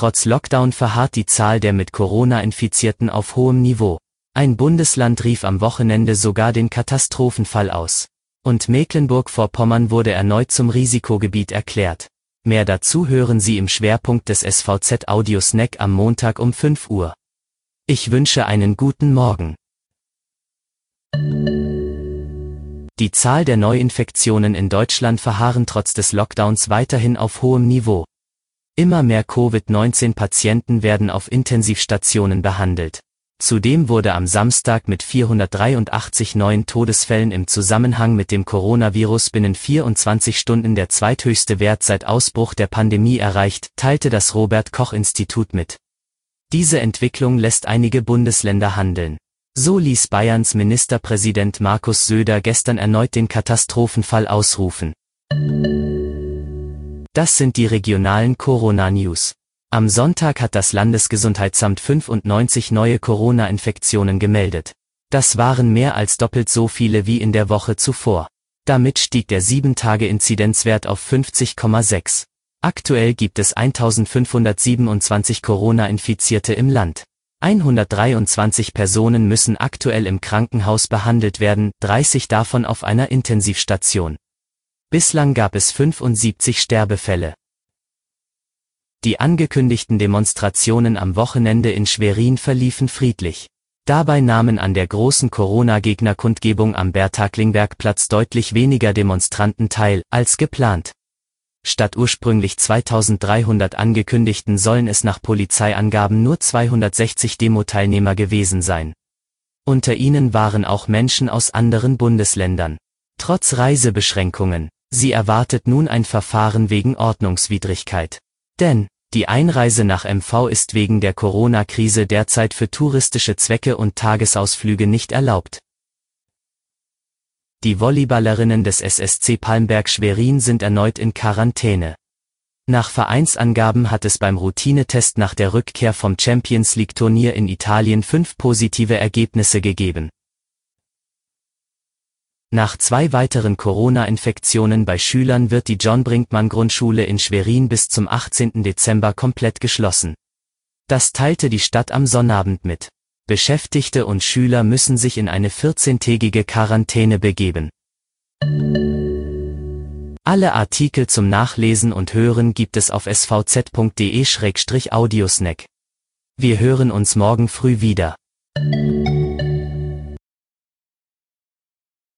Trotz Lockdown verharrt die Zahl der mit Corona Infizierten auf hohem Niveau. Ein Bundesland rief am Wochenende sogar den Katastrophenfall aus. Und Mecklenburg-Vorpommern wurde erneut zum Risikogebiet erklärt. Mehr dazu hören Sie im Schwerpunkt des SVZ Audio Snack am Montag um 5 Uhr. Ich wünsche einen guten Morgen. Die Zahl der Neuinfektionen in Deutschland verharren trotz des Lockdowns weiterhin auf hohem Niveau. Immer mehr Covid-19-Patienten werden auf Intensivstationen behandelt. Zudem wurde am Samstag mit 483 neuen Todesfällen im Zusammenhang mit dem Coronavirus binnen 24 Stunden der zweithöchste Wert seit Ausbruch der Pandemie erreicht, teilte das Robert Koch Institut mit. Diese Entwicklung lässt einige Bundesländer handeln. So ließ Bayerns Ministerpräsident Markus Söder gestern erneut den Katastrophenfall ausrufen. Das sind die regionalen Corona-News. Am Sonntag hat das Landesgesundheitsamt 95 neue Corona-Infektionen gemeldet. Das waren mehr als doppelt so viele wie in der Woche zuvor. Damit stieg der 7-Tage-Inzidenzwert auf 50,6. Aktuell gibt es 1527 Corona-Infizierte im Land. 123 Personen müssen aktuell im Krankenhaus behandelt werden, 30 davon auf einer Intensivstation. Bislang gab es 75 Sterbefälle. Die angekündigten Demonstrationen am Wochenende in Schwerin verliefen friedlich. Dabei nahmen an der großen Corona-Gegnerkundgebung am Berthaklingbergplatz deutlich weniger Demonstranten teil, als geplant. Statt ursprünglich 2300 angekündigten sollen es nach Polizeiangaben nur 260 Demo-Teilnehmer gewesen sein. Unter ihnen waren auch Menschen aus anderen Bundesländern. Trotz Reisebeschränkungen, sie erwartet nun ein Verfahren wegen Ordnungswidrigkeit. Denn, die Einreise nach MV ist wegen der Corona-Krise derzeit für touristische Zwecke und Tagesausflüge nicht erlaubt. Die Volleyballerinnen des SSC Palmberg Schwerin sind erneut in Quarantäne. Nach Vereinsangaben hat es beim Routinetest nach der Rückkehr vom Champions League Turnier in Italien fünf positive Ergebnisse gegeben. Nach zwei weiteren Corona-Infektionen bei Schülern wird die John Brinkmann Grundschule in Schwerin bis zum 18. Dezember komplett geschlossen. Das teilte die Stadt am Sonnabend mit. Beschäftigte und Schüler müssen sich in eine 14-tägige Quarantäne begeben. Alle Artikel zum Nachlesen und Hören gibt es auf svz.de-audiosnack. Wir hören uns morgen früh wieder.